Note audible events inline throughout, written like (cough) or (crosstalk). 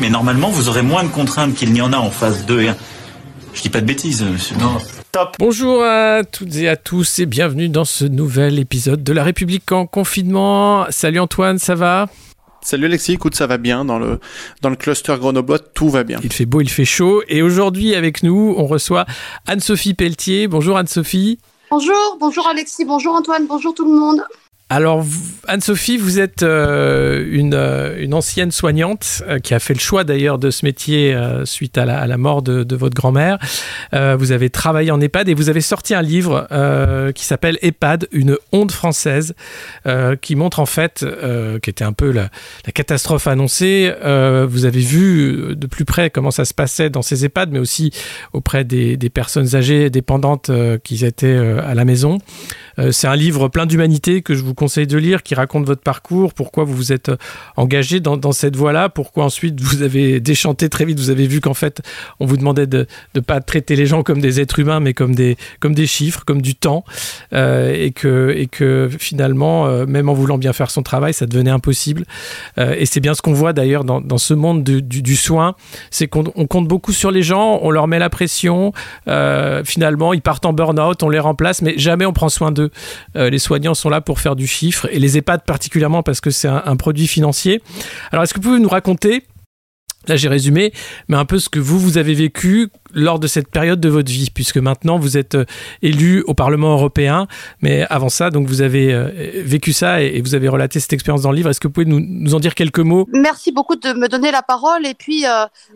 Mais normalement, vous aurez moins de contraintes qu'il n'y en a en phase 2 et 1. Je dis pas de bêtises, monsieur. Non. Top. Bonjour à toutes et à tous et bienvenue dans ce nouvel épisode de La République en confinement. Salut Antoine, ça va? Salut Alexis, écoute, ça va bien dans le, dans le cluster grenoblois, tout va bien. Il fait beau, il fait chaud. Et aujourd'hui, avec nous, on reçoit Anne-Sophie Pelletier. Bonjour Anne-Sophie. Bonjour, bonjour Alexis, bonjour Antoine, bonjour tout le monde. Alors, Anne-Sophie, vous êtes euh, une, euh, une, ancienne soignante euh, qui a fait le choix d'ailleurs de ce métier suite à la, mort de, votre grand-mère. vous avez travaillé en EHPAD et vous avez sorti un livre qui s'appelle EHPAD, une honte française, qui montre en fait, qui était un peu la, la catastrophe annoncée. vous avez vu de plus près comment ça se passait dans ces EHPAD, mais aussi auprès des, des personnes âgées dépendantes qui étaient à la maison. Euh, c'est un livre plein d'humanité que je vous conseille de lire, qui raconte votre parcours, pourquoi vous vous êtes euh, engagé dans, cette voie-là, pourquoi ensuite vous avez (laughs) déchanté très vite, vous avez vu qu'en fait, on vous demandait de ne pas traiter les gens comme des êtres humains, mais comme des, comme des chiffres, comme du temps, euh, et, que, et que finalement, même en voulant bien faire son travail, ça devenait impossible. et c'est bien ce qu'on voit d'ailleurs dans, ce monde du, du, soin, c'est qu'on compte beaucoup sur les gens, on leur met la pression, finalement, ils partent en burn-out, on les remplace, mais jamais on prend soin d'eux. Euh, les soignants sont là pour faire du chiffre et les EHPAD particulièrement parce que c'est un, produit financier. Alors, est-ce que vous pouvez nous raconter Là, j'ai résumé, mais un peu ce que vous, vous avez vécu lors de cette période de votre vie, puisque maintenant vous êtes euh, élu au Parlement européen, mais avant ça, donc vous avez euh, vécu ça et, vous avez relaté cette expérience dans le livre. Est-ce que vous pouvez nous, en dire quelques mots? Merci beaucoup de me donner la parole. Et puis,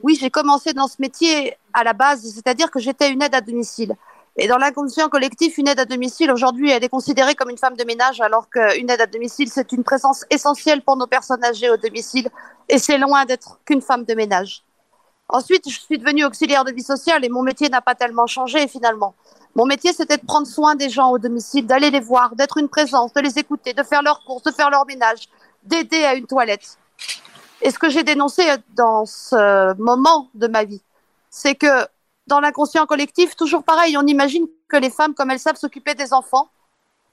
oui, j'ai commencé dans ce métier à la base, c'est-à-dire que j'étais une aide à domicile. Et dans l'inconscient collectif, une aide à domicile, aujourd'hui, elle est considérée comme une femme de ménage, alors qu'une aide à domicile, c'est une présence essentielle pour nos personnes âgées au domicile, et c'est loin d'être qu'une femme de ménage. Ensuite, je suis devenue auxiliaire de vie sociale et mon métier n'a pas tellement changé finalement. Mon métier, c'était de prendre soin des gens au domicile, d'aller les voir, d'être une présence, de les écouter, de faire leurs courses, de faire leur ménage, d'aider à une toilette. Et ce que j'ai dénoncé dans ce moment de ma vie, c'est que dans l'inconscient collectif, toujours pareil, on imagine que les femmes, comme elles savent s'occuper des enfants,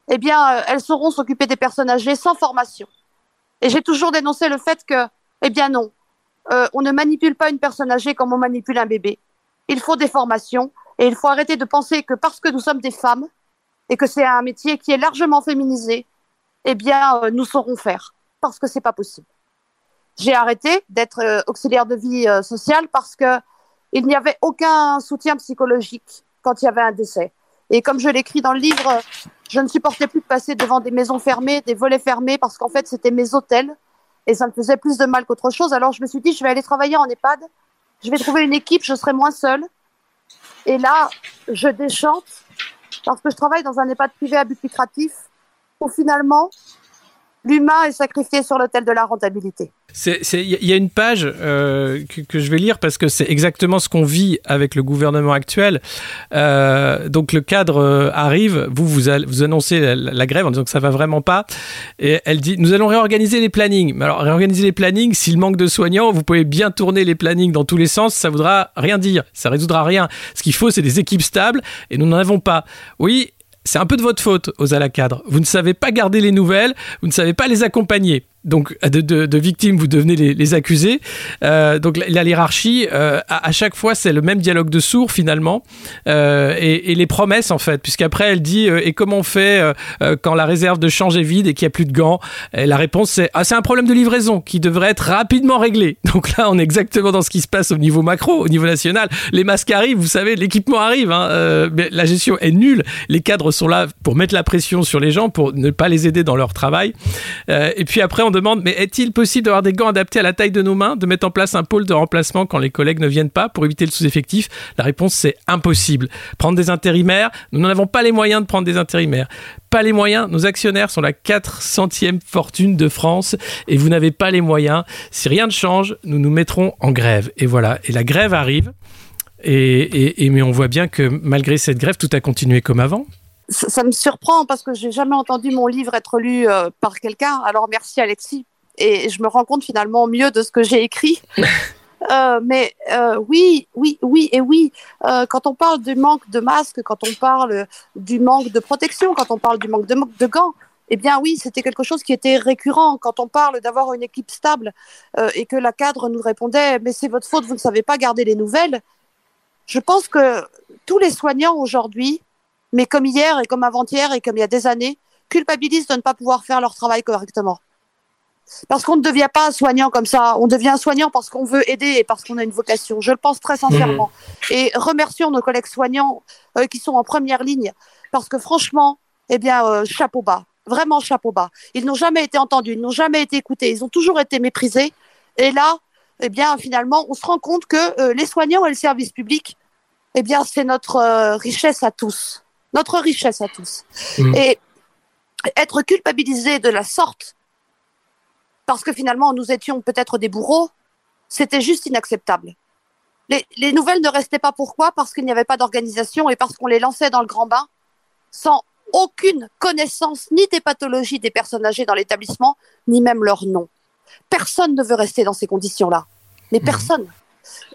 eh bien, euh, elles sauront s'occuper des personnes âgées sans formation. Et j'ai toujours dénoncé le fait que, eh bien non, euh, on ne manipule pas une personne âgée comme on manipule un bébé. Il faut des formations et il faut arrêter de penser que parce que nous sommes des femmes et que c'est un métier qui est largement féminisé, eh bien, euh, nous saurons faire parce que c'est pas possible. J'ai arrêté d'être auxiliaire de vie sociale parce que il n'y avait aucun soutien psychologique quand il y avait un décès. Et comme je l'écris dans le livre, je ne supportais plus de passer devant des maisons fermées, des volets fermés, parce qu'en fait, c'était mes hôtels. Et ça me faisait plus de mal qu'autre chose. Alors je me suis dit, je vais aller travailler en EHPAD. Je vais trouver une équipe, je serai moins seule. Et là, je déchante, parce que je travaille dans un EHPAD privé à but lucratif, où finalement, l'humain est sacrifié sur l'autel de la rentabilité. Il y a une page euh, que, je vais lire parce que c'est exactement ce qu'on vit avec le gouvernement actuel. Euh, donc le cadre euh, arrive, vous vous, vous annoncez la, grève en disant que ça va vraiment pas, et elle dit nous allons réorganiser les plannings. Mais alors réorganiser les plannings, s'il manque de soignants, vous pouvez bien tourner les plannings dans tous les sens, ça voudra rien dire, ça résoudra rien. Ce qu'il faut, c'est des équipes stables, et nous n'en avons pas. Oui, c'est un peu de votre faute aux à la cadre. Vous ne savez pas garder les nouvelles, vous ne savez pas les accompagner donc de, victimes, vous devenez les, accusés. Euh, donc la, hiérarchie, euh, à, chaque fois, c'est le même dialogue de sourds finalement, euh, et, et, les promesses en fait, puisqu'après elle dit et comment on fait quand la réserve de change est vide et qu'il n'y a plus de gants? Et La réponse c'est ah c'est un problème de livraison qui devrait être rapidement réglé. (laughs) Donc là, on est exactement dans ce qui se passe au niveau macro, au niveau national. Les masques arrivent, vous savez, l'équipement arrive, hein, mais la gestion est nulle. Les cadres sont là pour mettre la pression sur les gens, pour ne pas les aider dans leur travail. et puis après, on demande, mais est-il possible d'avoir des gants adaptés à la taille de nos mains, de mettre en place un pôle de remplacement quand les collègues ne viennent pas pour éviter le sous-effectif? La réponse, c'est impossible. Prendre des intérimaires, nous n'en avons pas les moyens de prendre des intérimaires. Pas les moyens, nos actionnaires sont la 400e fortune de France et vous n'avez pas les moyens. Si rien ne change, nous nous mettrons en grève. Et voilà, et la grève arrive. Et, et, mais on voit bien que malgré cette grève, tout a continué comme avant ça, me surprend parce que j'ai jamais entendu mon livre être lu euh, par quelqu'un. Alors merci Alexis. Et je me rends compte finalement mieux de ce que j'ai écrit. (laughs) Euh, mais euh, oui, oui, oui et oui. quand on parle du manque de masques, quand on parle du manque de protection, quand on parle du manque de, de gants, eh bien oui, c'était quelque chose qui était récurrent. Quand on parle d'avoir une équipe stable et que la cadre nous répondait, mais c'est votre faute, vous ne savez pas garder les nouvelles. Je pense que tous les soignants aujourd'hui mais comme hier et comme avant-hier et comme il y a des années, culpabilisent de ne pas pouvoir faire leur travail correctement. Parce qu'on ne devient pas un soignant comme ça, on devient un soignant parce qu'on veut aider et parce qu'on a une vocation. Je le pense très sincèrement. Mmh. Et remercions nos collègues soignants euh, qui sont en première ligne, parce que franchement, eh bien, euh, chapeau bas, vraiment chapeau bas. Ils n'ont jamais été entendus, ils n'ont jamais été écoutés, ils ont toujours été méprisés. Et là, eh bien, finalement, on se rend compte que euh, les soignants et le service public, eh bien, c'est notre richesse à tous notre richesse à tous. Mm. Et être culpabilisé de la sorte, parce que finalement nous étions peut-être des bourreaux, c'était juste inacceptable. Les, nouvelles ne restaient pas pourquoi? Parce qu'il n'y avait pas d'organisation et parce qu'on les lançait dans le grand bain sans aucune connaissance ni des pathologies des personnes âgées dans l'établissement, ni même leur nom. Personne ne veut rester dans ces conditions-là. Mais mm. personne.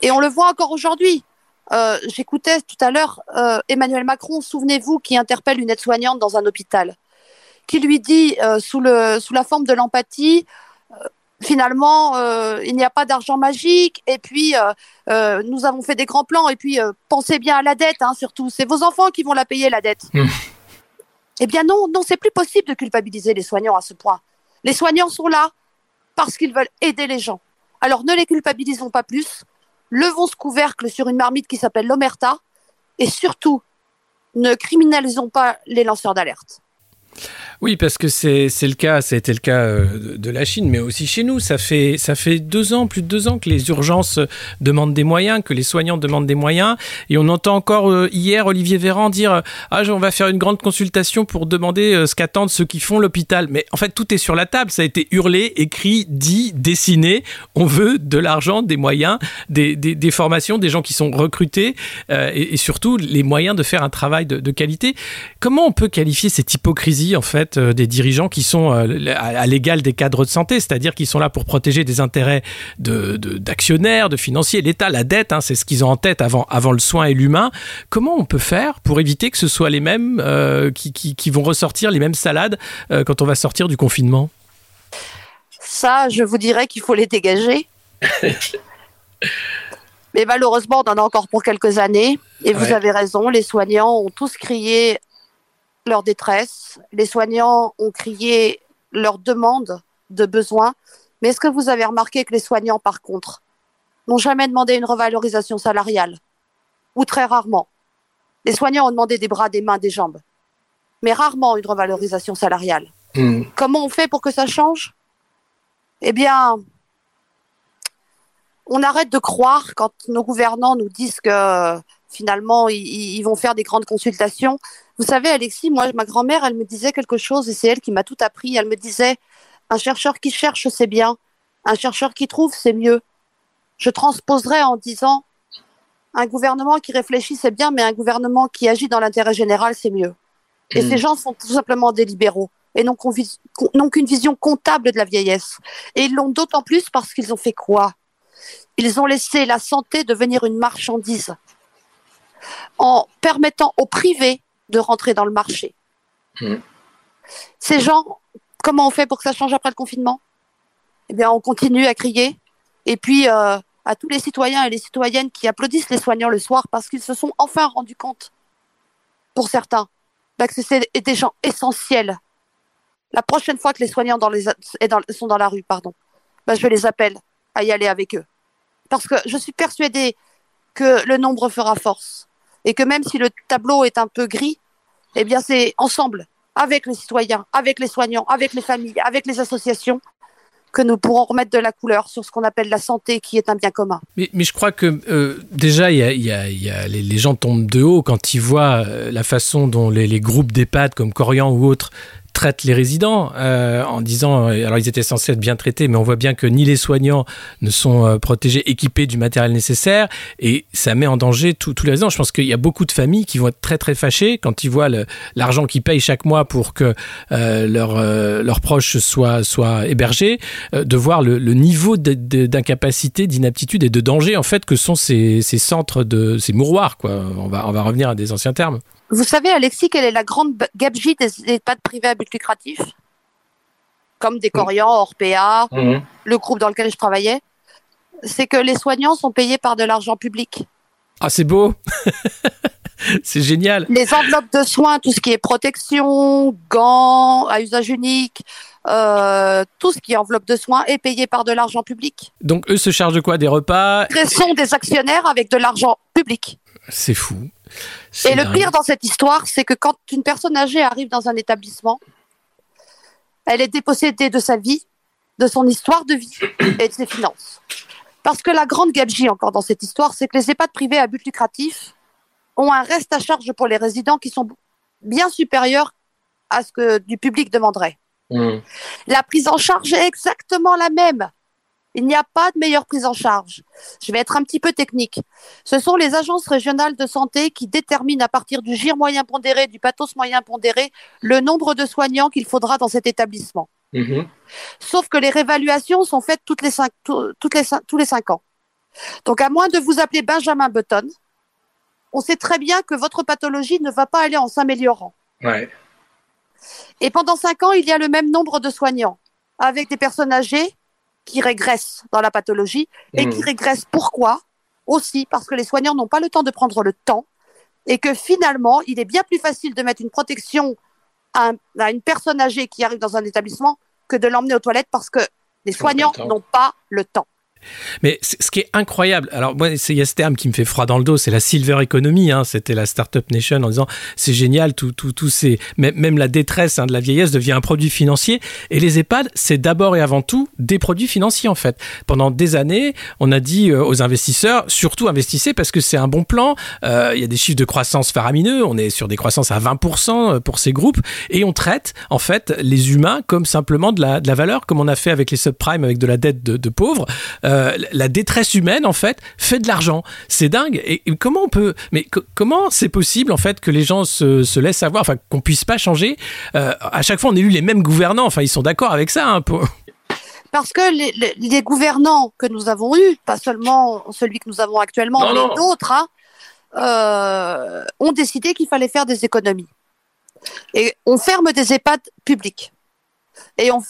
Et on le voit encore aujourd'hui. Euh, j'écoutais tout à l'heure euh, Emmanuel Macron, souvenez-vous, qui interpelle une aide-soignante dans un hôpital, qui lui dit, euh, sous, le, sous la forme de l'empathie, finalement, il n'y a pas d'argent magique, et puis nous avons fait des grands plans, et puis pensez bien à la dette, hein, surtout, c'est vos enfants qui vont la payer, la dette. Mmh. Eh bien non, non, c'est plus possible de culpabiliser les soignants à ce point. Les soignants sont là parce qu'ils veulent aider les gens. Alors ne les culpabilisons pas plus, levons ce couvercle sur une marmite qui s'appelle l'omerta et surtout, ne criminalisons pas les lanceurs d'alerte. Oui, parce que c'est le cas, ça a été le cas euh, de la Chine, mais aussi chez nous. Ça fait, ça fait deux ans, plus de deux ans que les urgences demandent des moyens, que les soignants demandent des moyens. Et on entend encore euh, hier Olivier Véran dire Ah, on va faire une grande consultation pour demander euh, ce qu'attendent ceux qui font l'hôpital. Mais en fait, tout est sur la table. Ça a été hurlé, écrit, dit, dessiné. On veut de l'argent, des moyens, des, des, formations, des gens qui sont recrutés et, surtout les moyens de faire un travail de, de qualité. Comment on peut qualifier cette hypocrisie, en fait euh, des dirigeants qui sont euh, à, l'égal des cadres de santé, c'est-à-dire qui sont là pour protéger des intérêts d'actionnaires, de, financiers, l'État, la dette, hein, c'est ce qu'ils ont en tête avant, avant le soin et l'humain. Comment on peut faire pour éviter que ce soit les mêmes euh, qui, qui, vont ressortir les mêmes salades quand on va sortir du confinement? Ça, je vous dirais qu'il faut les dégager. (laughs) Mais malheureusement, on en a encore pour quelques années. Et vous avez raison, les soignants ont tous crié leur détresse, les soignants ont crié leur demande de besoin. Mais est-ce que vous avez remarqué que les soignants, par contre, n'ont jamais demandé une revalorisation salariale? Ou très rarement. Les soignants ont demandé des bras, des mains, des jambes. Mais rarement une revalorisation salariale. Hmm. Comment on fait pour que ça change? Eh bien, on arrête de croire quand nos gouvernants nous disent que finalement, ils, vont faire des grandes consultations. Vous savez, Alexis, moi, ma grand-mère, elle me disait quelque chose, et c'est elle qui m'a tout appris. Elle me disait, un chercheur qui cherche, c'est bien. Un chercheur qui trouve, c'est mieux. Je transposerais en disant, un gouvernement qui réfléchit, c'est bien, mais un gouvernement qui agit dans l'intérêt général, c'est mieux. Et mmh. ces gens sont tout simplement des libéraux et non qu'une vision comptable de la vieillesse. Et ils l'ont d'autant plus parce qu'ils ont fait quoi? Ils ont laissé la santé devenir une marchandise permettant au privé de rentrer dans le marché. Hmm. Ces gens, comment on fait pour que ça change après le confinement? Eh bien, on continue à crier. Et puis, euh, à tous les citoyens et les citoyennes qui applaudissent les soignants le soir parce qu'ils se sont enfin rendus compte, pour certains, bah, que c'est des gens essentiels. La prochaine fois que les soignants sont dans la rue, pardon, bah, je les appelle à y aller avec eux. Parce que je suis persuadée que le nombre fera force et que même si le tableau est un peu gris, eh bien c'est ensemble, avec les citoyens, avec les soignants, avec les familles, avec les associations, que nous pourrons remettre de la couleur sur ce qu'on appelle la santé, qui est un bien commun. Mais, je crois que euh, déjà, les, gens tombent de haut quand ils voient euh, la façon dont les, les groupes d'EHPAD comme Corian ou autres traitent les résidents euh, en disant, euh, alors ils étaient censés être bien traités, mais on voit bien que ni les soignants ne sont euh, protégés, équipés du matériel nécessaire, et ça met en danger tous les résidents. Je pense qu'il y a beaucoup de familles qui vont être très très fâchées quand ils voient l'argent qu'ils payent chaque mois pour que euh, leurs leur proches soient, soient hébergés, de voir le, le niveau d'incapacité, d'inaptitude et de danger en fait que sont ces, ces centres de ces mouroirs. Quoi. On, va, on va revenir à des anciens termes. Vous savez, Alexis, quelle est la grande gabegie des EHPAD privés à but lucratif? Comme des Corians, Orpea, mmh. le groupe dans lequel je travaillais. C'est que les soignants sont payés par de l'argent public. Ah, c'est beau (laughs) C'est génial. Les enveloppes de soins, tout ce qui est protection, gants à usage unique, euh, tout ce qui est enveloppe de soins est payé par de l'argent public. Donc eux se chargent de quoi? Des repas? Ils sont des actionnaires avec de l'argent public. C'est fou. Et le pire dans cette histoire, c'est que quand une personne âgée arrive dans un établissement, elle est dépossédée de sa vie, de son histoire de vie (clears throat) et de ses finances. Parce que la grande gabegie encore dans cette histoire, c'est que les EHPAD privés à but lucratif ont un reste à charge pour les résidents qui sont bien supérieurs à ce que du public demanderait. Mmh. La prise en charge est exactement la même. Il n'y a pas de meilleure prise en charge. Je vais être un petit peu technique. Ce sont les agences régionales de santé qui déterminent à partir du GIR moyen pondéré, du pathos moyen pondéré, le nombre de soignants qu'il faudra dans cet établissement. Mmh. Sauf que les réévaluations sont faites toutes les cinq, toutes les, tous les cinq ans. Donc, à moins de vous appeler Benjamin Button, on sait très bien que votre pathologie ne va pas aller en s'améliorant. Ouais. Et pendant cinq ans, il y a le même nombre de soignants, avec des personnes âgées qui régressent dans la pathologie et mmh. qui régressent pourquoi Aussi parce que les soignants n'ont pas le temps de prendre le temps et que finalement, il est bien plus facile de mettre une protection à, un, à une personne âgée qui arrive dans un établissement que de l'emmener aux toilettes parce que les soignants n'ont pas le temps. Mais ce qui est incroyable, alors moi, il y a ce terme qui me fait froid dans le dos, c'est la silver economy. Hein, C'était la startup nation en disant c'est génial, tout, tout, tout même la détresse hein, de la vieillesse devient un produit financier. Et les EHPAD, c'est d'abord et avant tout des produits financiers en fait. Pendant des années, on a dit euh, aux investisseurs surtout investissez parce que c'est un bon plan. Euh, il y a des chiffres de croissance faramineux. On est sur des croissances à 20% euh, pour ces groupes et on traite en fait les humains comme simplement de la, de la valeur, comme on a fait avec les subprimes, avec de la dette de, pauvres. La détresse humaine en fait fait de l'argent. C'est dingue. Et, et, comment on peut Mais comment c'est possible en fait que les gens se, se laissent avoir, enfin qu'on puisse pas changer euh, À chaque fois, on élu les mêmes gouvernants. Enfin, ils sont d'accord avec ça. Hein, pour... (laughs) Parce que les, les, les, gouvernants que nous avons eus, pas seulement celui que nous avons actuellement, non, mais d'autres, hein, euh, ont décidé qu'il fallait faire des économies. Et on ferme des EHPAD publics. Et on,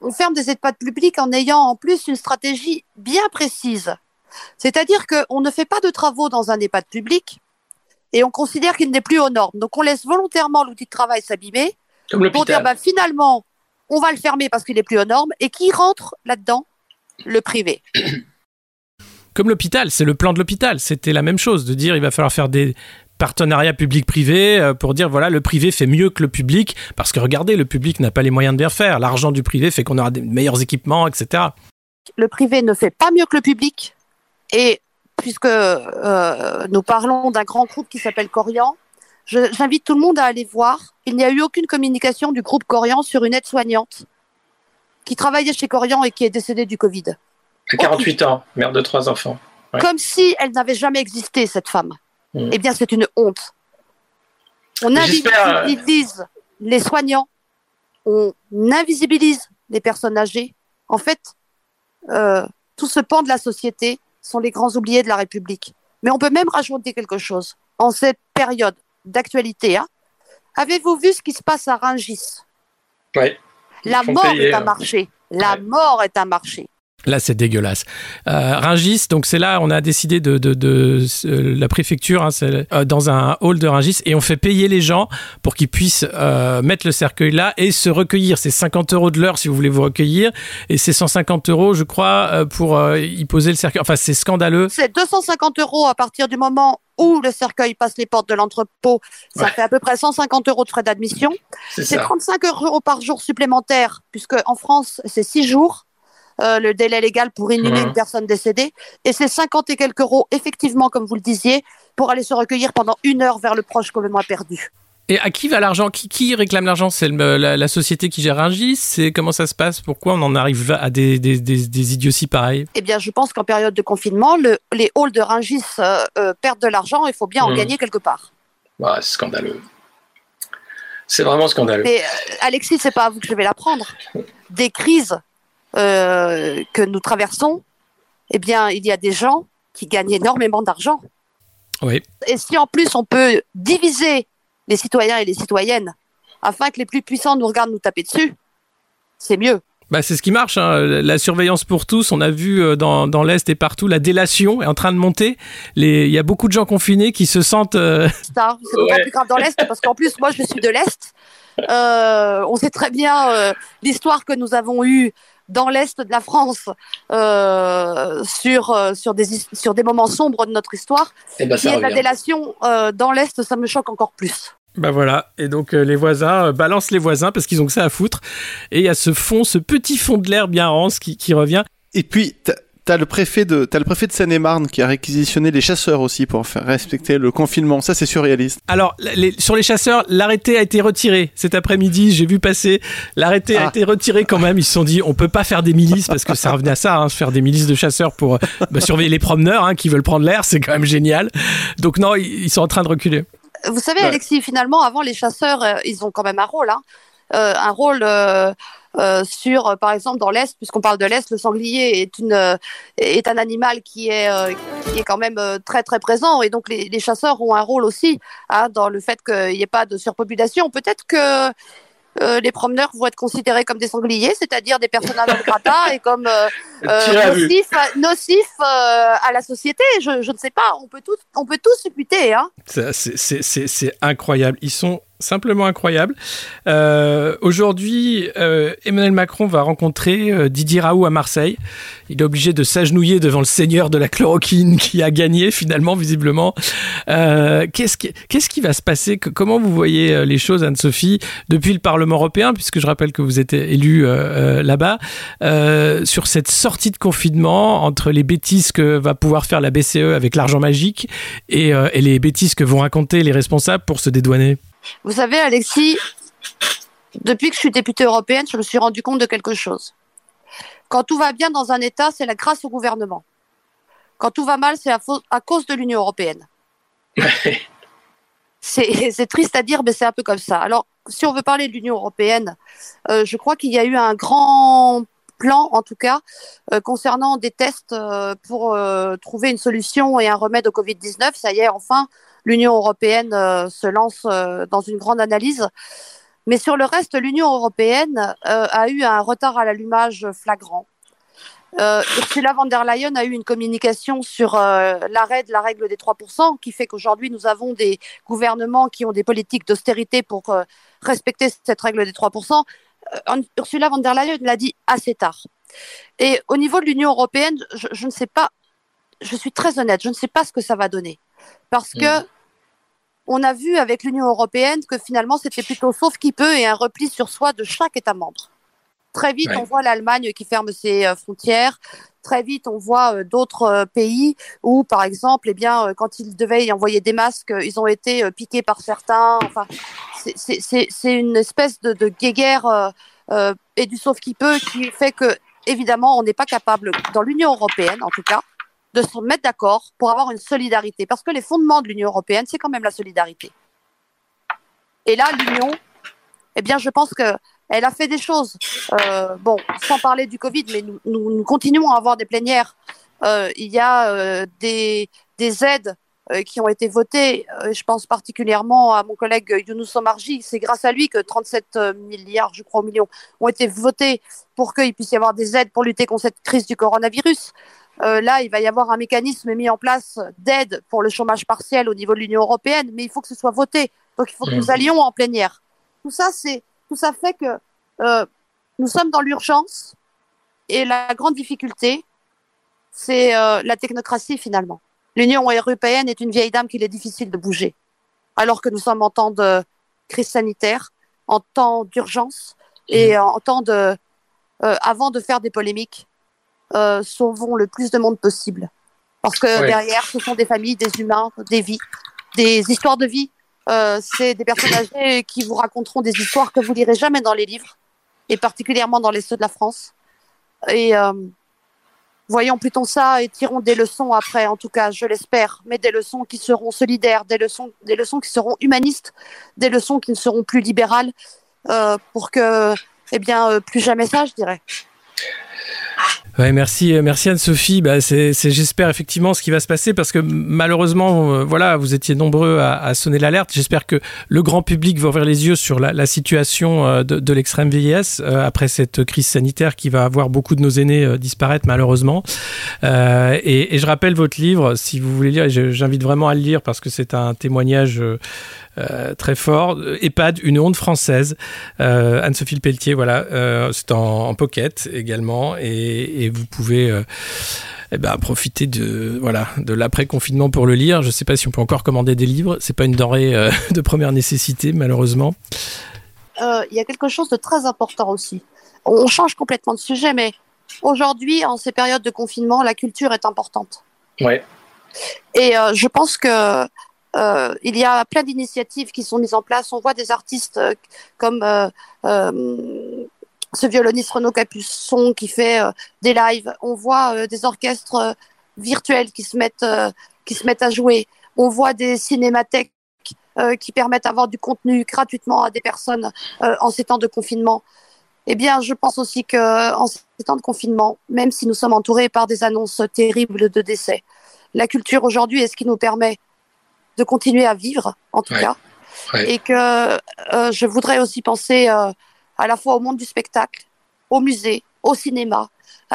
on ferme des EHPAD publics en ayant en plus une stratégie bien précise. C'est-à-dire qu'on ne fait pas de travaux dans un EHPAD public et on considère qu'il n'est plus aux normes. Donc on laisse volontairement l'outil de travail s'abîmer pour dire bah, finalement on va le fermer parce qu'il n'est plus aux normes et qui rentre là-dedans Le privé. Comme l'hôpital, c'est le plan de l'hôpital. C'était la même chose, de dire il va falloir faire des partenariat public-privé euh, pour dire voilà le privé fait mieux que le public parce que regardez le public n'a pas les moyens de bien faire. L'argent du privé fait qu'on aura des meilleurs équipements etc le privé ne fait pas mieux que le public. Et puisque euh, nous parlons d'un grand groupe qui s'appelle Corian j'invite tout le monde à aller voir. Il n'y a eu aucune communication du groupe Corian sur une aide-soignante qui travaillait chez Corian et qui est décédée du Covid. À 48 ans mère de trois enfants. Ouais. comme si elle n'avait jamais existé cette femme Mmh. Eh bien, c'est une honte. On invisibilise les soignants, on invisibilise les personnes âgées. En fait, euh, tout ce pan de la société sont les grands oubliés de la République. Mais on peut même rajouter quelque chose. En cette période d'actualité, hein, avez-vous vu ce qui se passe à Rungis? Oui. La mort payer, est un marché. La ouais. mort est un marché. Là, c'est dégueulasse. Euh, Ringis, donc c'est là, on a décidé de, de, de, euh, la préfecture, hein, euh, dans un hall de Ringis, et on fait payer les gens pour qu'ils puissent euh, mettre le cercueil là et se recueillir. C'est 50 euros de l'heure si vous voulez vous recueillir, et c'est 150 euros, je crois, euh, pour y poser le cercueil. Enfin, c'est scandaleux. C'est 250 euros à partir du moment où le cercueil passe les portes de l'entrepôt. Ça ouais. fait à peu près 150 euros de frais d'admission. C'est 35 euros par jour supplémentaire, puisque en France, c'est 6 jours. Le délai légal pour inhumer une personne décédée. Et c'est 50 et quelques euros, effectivement, comme vous le disiez, pour aller se recueillir pendant une heure vers le proche qu'on a perdu. Et à qui va l'argent? Qui, qui, réclame l'argent? C'est la, société qui gère Rungis C'est comment ça se passe? Pourquoi on en arrive à des, des, des, idioties pareilles? Eh bien, je pense qu'en période de confinement, le, les halls de Rungis euh, euh, perdent de l'argent. Il faut bien en mmh. gagner quelque part. Ouais, c'est scandaleux. C'est vraiment scandaleux. Mais euh, Alexis, c'est pas à vous que je vais l'apprendre. Des crises que nous traversons, eh bien, il y a des gens qui gagnent énormément d'argent. Oui. Et si en plus on peut diviser les citoyens et les citoyennes afin que les plus puissants nous regardent nous taper dessus, c'est mieux. Bah, c'est ce qui marche. Hein. La surveillance pour tous, on a vu euh, dans, dans l'Est et partout, la délation est en train de monter. Il y a beaucoup de gens confinés qui se sentent... Euh, c'est d'autant plus grave dans l'Est parce qu'en plus, moi, je suis de l'Est. Euh, on sait très bien l'histoire que nous avons eue dans l'Est de la France sur, sur, des, sur des moments sombres de notre histoire. Et eh ben, la délation dans l'Est, ça me choque encore plus. Bah voilà, et donc euh, les voisins euh, balancent les voisins parce qu'ils ont que ça à foutre. Et il y a ce fond, ce petit fond de l'air bien rance qui, qui revient. Et puis, t'as le préfet de as le préfet de Seine-et-Marne qui a réquisitionné les chasseurs aussi pour faire respecter le confinement. Ça, c'est surréaliste. Alors, sur les chasseurs, l'arrêté a été retiré cet après-midi. J'ai vu passer. L'arrêté a ah. été retiré quand même. Ils se sont dit, on peut pas faire des milices parce que ça revenait à ça, hein, faire des milices de chasseurs pour bah, surveiller les promeneurs hein, qui veulent prendre l'air. C'est quand même génial. Donc non, ils sont en train de reculer. Vous savez, Alexis, finalement, avant, les chasseurs, euh, ils ont quand même un rôle. Hein. Euh, un rôle euh, sur, par exemple, dans l'Est, puisqu'on parle de l'Est, le sanglier est, une, est un animal qui est, qui est quand même très, très présent. Et donc, les, les chasseurs ont un rôle aussi hein, dans le fait qu'il n'y ait pas de surpopulation. Peut-être que euh, les promeneurs vont être considérés comme des sangliers, c'est-à-dire des personnages non grata et comme euh, (laughs) euh, nocifs, à la société. Je, ne sais pas, on peut, tout, on peut tous supputer. Hein. C'est incroyable. Ils sont simplement incroyable. Euh, Aujourd'hui, euh, Emmanuel Macron va rencontrer euh, Didier Raoult à Marseille. Il est obligé de s'agenouiller devant le seigneur de la chloroquine qui a gagné finalement, visiblement. Qu'est-ce qui, va se passer? Comment vous voyez les choses, Anne-Sophie, depuis le Parlement européen, puisque je rappelle que vous êtes élu euh, là-bas, sur cette sortie de confinement entre les bêtises que va pouvoir faire la BCE avec l'argent magique et les bêtises que vont raconter les responsables pour se dédouaner? Vous savez, Alexis, depuis que je suis députée européenne, je me suis rendu compte de quelque chose. Quand tout va bien dans un État, c'est la grâce au gouvernement. Quand tout va mal, c'est à, cause de l'Union européenne. (laughs) c'est triste à dire, mais c'est un peu comme ça. Alors, si on veut parler de l'Union européenne, euh, je crois qu'il y a eu un grand plan, en tout cas, euh, concernant des tests euh, pour trouver une solution et un remède au Covid-19. Ça y est, enfin, l'Union européenne euh, se lance euh, dans une grande analyse. Mais sur le reste, l'Union européenne euh, a eu un retard à l'allumage flagrant. Ursula von der Leyen a eu une communication sur l'arrêt de la règle des 3%, qui fait qu'aujourd'hui, nous avons des gouvernements qui ont des politiques d'austérité pour respecter cette règle des 3%. Ursula von der Leyen l'a dit assez tard. Et au niveau de l'Union européenne, je, ne sais pas, je suis très honnête, je ne sais pas ce que ça va donner. Parce que mm. on a vu avec l'Union européenne que finalement c'était plutôt sauf qui peut et un repli sur soi de chaque État membre. Très vite, on voit l'Allemagne qui ferme ses euh, frontières. Très vite, on voit euh, d'autres euh, pays où, par exemple, eh bien, quand ils devaient y envoyer des masques, ils ont été piqués par certains. Enfin, c'est une espèce de, de guéguerre et du sauf qui peut qui fait que, évidemment, on n'est pas capable, dans l'Union européenne en tout cas, de se mettre d'accord pour avoir une solidarité. Parce que les fondements de l'Union européenne, c'est quand même la solidarité. Et là, l'Union, eh bien, je pense qu'elle a fait des choses. Euh, bon, sans parler du Covid, mais nous, continuons à avoir des plénières. Euh, il y a euh, des, des, aides qui ont été votées. Je pense particulièrement à mon collègue Younous Omarji. C'est grâce à lui que 37 milliards, je crois, millions, ont été votés pour qu'il puisse y avoir des aides pour lutter contre cette crise du coronavirus. Euh, là, il va y avoir un mécanisme mis en place d'aide pour le chômage partiel au niveau de l'Union européenne, mais il faut que ce soit voté. Donc, il faut que nous mmh. allions en plénière. Tout ça, c'est tout ça fait que euh, nous sommes dans l'urgence et la grande difficulté, c'est euh, la technocratie finalement. L'Union européenne est une vieille dame qu'il est difficile de bouger, alors que nous sommes en temps de crise sanitaire, en temps d'urgence et mmh. en temps de, avant de faire des polémiques, euh, sauvons le plus de monde possible. Parce que Ouais. derrière, ce sont des familles, des humains, des vies, des histoires de vie. Euh, c'est des personnes âgées qui vous raconteront des histoires que vous lirez jamais dans les livres, et particulièrement dans les ceux de la France. Et euh, voyons plutôt ça et tirons des leçons après, en tout cas, je l'espère, mais des leçons qui seront solidaires, des leçons, des leçons qui seront humanistes, des leçons qui ne seront plus libérales, euh, pour que, eh bien, plus jamais ça, je dirais. Merci, euh, merci Anne-Sophie. Bah, c'est, j'espère effectivement ce qui va se passer parce que malheureusement, euh, voilà, vous étiez nombreux à, sonner l'alerte. J'espère que le grand public va ouvrir les yeux sur la, situation euh, de, l'extrême vieillesse après cette crise sanitaire qui va avoir beaucoup de nos aînés disparaître malheureusement. Et, et je rappelle votre livre, si vous voulez lire, j'invite vraiment à le lire parce que c'est un témoignage euh, très fort. Euh, EHPAD, une honte française. Euh, Anne-Sophie Pelletier, voilà, euh, c'est en, en pocket également, et, et vous pouvez euh, eh ben, profiter de voilà de l'après confinement pour le lire. Je ne sais pas si on peut encore commander des livres. C'est pas une denrée euh, (laughs) de première nécessité, malheureusement. Euh, il y a quelque chose de très important aussi. On change complètement de sujet, mais aujourd'hui, en ces périodes de confinement, la culture est importante. Ouais. Et euh, je pense que euh, il y a plein d'initiatives qui sont mises en place. On voit des artistes euh, comme euh, ce violoniste Renaud Capuçon qui fait des lives. On voit des orchestres virtuels qui se mettent qui se mettent à jouer. On voit des cinémathèques qui permettent d'avoir du contenu gratuitement à des personnes en ces temps de confinement. Eh bien, je pense aussi que en ces temps de confinement, même si nous sommes entourés par des annonces terribles de décès, la culture aujourd'hui est ce qui nous permet de continuer à vivre, en tout Ouais. cas. Ouais. Et que euh, je voudrais aussi penser euh, à la fois au monde du spectacle, au musée, au cinéma,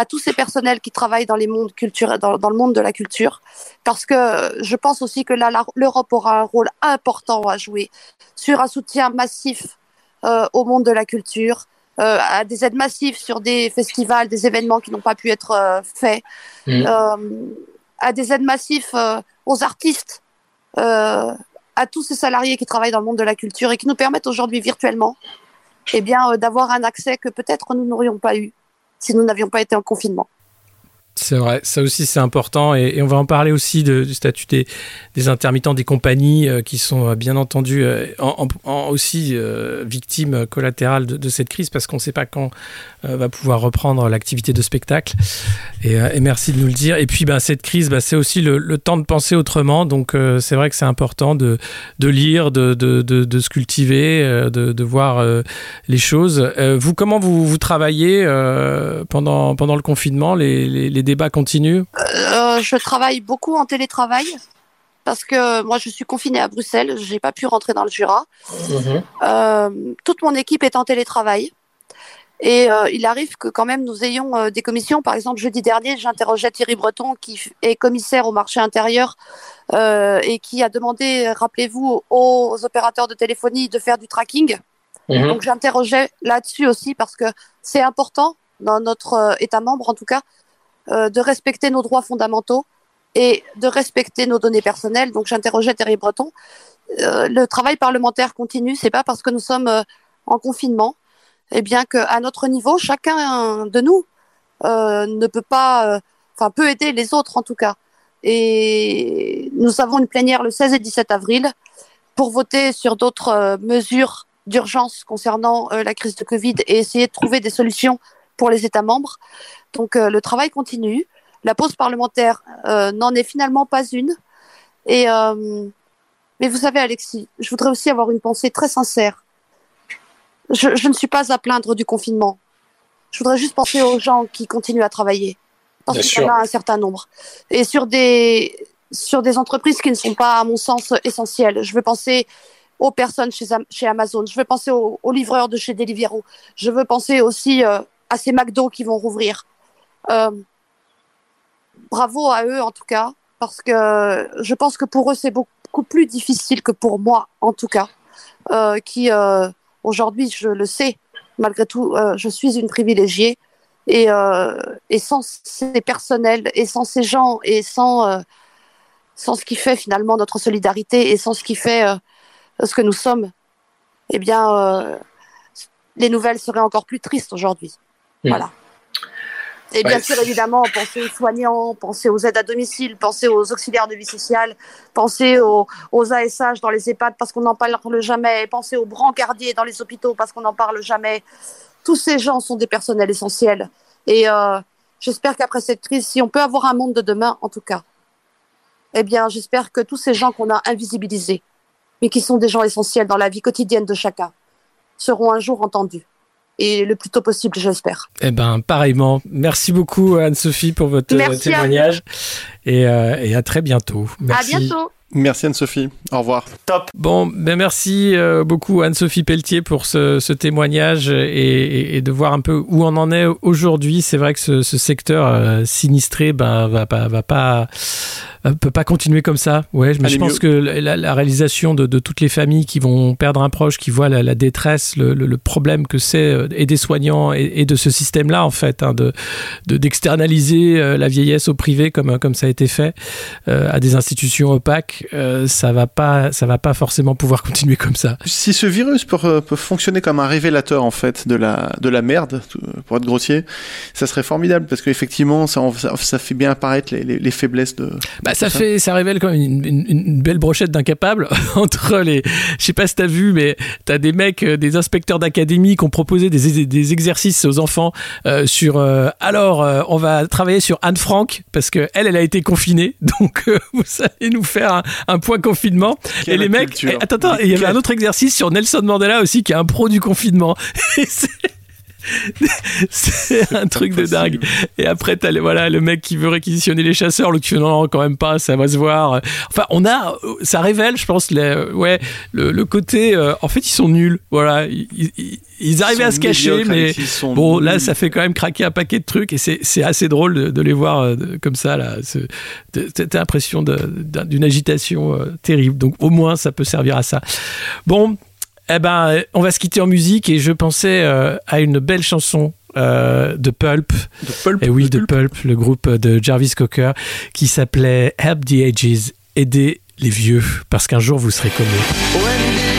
à tous ces personnels qui travaillent dans, les mondes culture, dans, dans le monde de la culture, parce que je pense aussi que là, l'Europe aura un rôle important à jouer sur un soutien massif euh, au monde de la culture, euh, à des aides massives sur des festivals, des événements qui n'ont pas pu être euh, faits, euh, à des aides massives euh, aux artistes, euh, à tous ces salariés qui travaillent dans le monde de la culture et qui nous permettent aujourd'hui virtuellement eh bien, euh, d'avoir un accès que peut-être nous n'aurions pas eu si nous n'avions pas été en confinement. C'est vrai, ça aussi c'est important et, on va en parler aussi du statut des, intermittents des compagnies euh, qui sont euh, bien entendu euh, aussi victimes collatérales de, cette crise parce qu'on ne sait pas quand va pouvoir reprendre l'activité de spectacle et, merci de nous le dire. Et puis ben, cette crise, ben, c'est aussi le, temps de penser autrement donc c'est vrai que c'est important de, lire, de, se cultiver, de, voir les choses. Vous, comment vous, travaillez pendant, le confinement les débats continuent? Euh, je travaille beaucoup en télétravail parce que moi je suis confinée à Bruxelles, j'ai pas pu rentrer dans le Jura. Mhm. Euh, toute mon équipe est en télétravail. Et euh, il arrive que quand même nous ayons euh, des commissions. Par exemple, jeudi dernier, j'interrogeais Thierry Breton, qui est commissaire au marché intérieur euh, et qui a demandé, rappelez-vous, aux opérateurs de téléphonie de faire du tracking. Mhm. Donc j'interrogeais là-dessus aussi parce que c'est important dans notre euh, État membre, en tout cas, euh, de respecter nos droits fondamentaux et de respecter nos données personnelles. Donc j'interrogeais Thierry Breton. Euh, le travail parlementaire continue. C'est pas parce que nous sommes euh, en confinement, eh bien qu'à notre niveau, chacun de nous ne peut pas, enfin peut aider les autres en tout cas. Et nous avons une plénière le 16 et 17 avril pour voter sur d'autres mesures d'urgence concernant la crise de Covid et essayer de trouver des solutions pour les États membres. Donc euh, le travail continue. La pause parlementaire euh, n'en est finalement pas une. Et euh, mais vous savez, Alexis, je voudrais aussi avoir une pensée très sincère. Je, je ne suis pas à plaindre du confinement. Je voudrais juste penser aux gens qui continuent à travailler. Parce qu'il y en a un certain nombre. Et sur des, sur des entreprises qui ne sont pas, à mon sens, essentielles. Je veux penser aux personnes chez, chez Amazon. Je veux penser aux, aux livreurs de chez Deliveroo. Je veux penser aussi euh, à ces McDo qui vont rouvrir. Euh, bravo à eux, en tout cas, parce que je pense que pour eux, c'est beaucoup plus difficile que pour moi, en tout cas, euh, qui, euh, aujourd'hui, je le sais, malgré tout, je suis une privilégiée. Et, et sans ces personnels, et sans ces gens, et sans, sans ce qui fait finalement notre solidarité, et sans ce qui fait ce que nous sommes, eh bien, les nouvelles seraient encore plus tristes aujourd'hui. Mm. Voilà. Et bien Ouais. sûr, évidemment, pensez aux soignants, pensez aux aides à domicile, pensez aux auxiliaires de vie sociale, pensez aux, aux ASH dans les EHPAD parce qu'on n'en parle jamais, pensez aux brancardiers dans les hôpitaux parce qu'on n'en parle jamais. Tous ces gens sont des personnels essentiels. Et euh, j'espère qu'après cette crise, si on peut avoir un monde de demain, en tout cas, eh bien, j'espère que tous ces gens qu'on a invisibilisés, mais qui sont des gens essentiels dans la vie quotidienne de chacun, seront un jour entendus. Et le plus tôt possible, j'espère. Eh ben, pareillement. Merci beaucoup, Anne-Sophie, pour votre euh, à témoignage. Et, euh, et à très bientôt. Merci. À bientôt. Merci Anne-Sophie. Au revoir. Top. Bon, ben merci euh, beaucoup Anne-Sophie Pelletier pour ce, ce témoignage et, et- et de voir un peu où on en est aujourd'hui. C'est vrai que ce, ce secteur euh, sinistré ben, va, pas- va pas euh, peut pas continuer comme ça. Ouais, mais Allez je pense mieux. que la, la réalisation de, de toutes les familles qui vont perdre un proche, qui voient la, la détresse, le, le- le problème que c'est et des soignants et, et de ce système-là en fait, hein, de de- d'externaliser la vieillesse au privé comme comme ça a été fait euh, à des institutions opaques, euh, ça va pas ça va pas forcément pouvoir continuer comme ça. Si ce virus peut, peut fonctionner comme un révélateur en fait de la de la merde, pour être grossier, ça serait formidable parce qu'effectivement ça, ça, ça fait bien apparaître les, les, les faiblesses de. Bah, ça ça. fait, ça révèle quand même une, une- une belle brochette d'incapables (laughs) entre les. Je sais pas si t'as vu, mais t'as des mecs, euh, des inspecteurs d'académie qui ont proposé des, des exercices aux enfants euh, sur. euh, alors, on va travailler sur Anne Frank parce que elle, elle a été confinée, (laughs) donc vous allez nous faire un, un point confinement. Quelle et les mecs, attends, attends, il y avait un autre exercice sur Nelson Mandela aussi qui est un pro du confinement. (laughs) Et c'est- C'est un truc de dingue. Et après, t'as le, voilà, le mec qui veut réquisitionner les chasseurs, l'autre qui non, quand même pas, ça va se voir. Enfin, on a, ça révèle, je pense, les, ouais, le, le côté, euh, en fait, ils sont nuls. Voilà, ils, ils- ils arrivaient à se cacher, mais bon, là, ça fait quand même craquer un paquet de trucs et c'est assez drôle de, de les voir euh, de- comme ça, là. Ce- de- Cette impression de- d'un- d'une agitation euh, terrible. Donc, au moins, ça peut servir à ça. Bon, eh ben, on va se quitter en musique et je pensais euh, à une belle chanson euh, de Pulp. De Pulp, Et oui, de de Pulp, le groupe de Jarvis Cocker, qui s'appelait Help the Ages, aider les vieux, parce qu'un jour vous serez comme eux.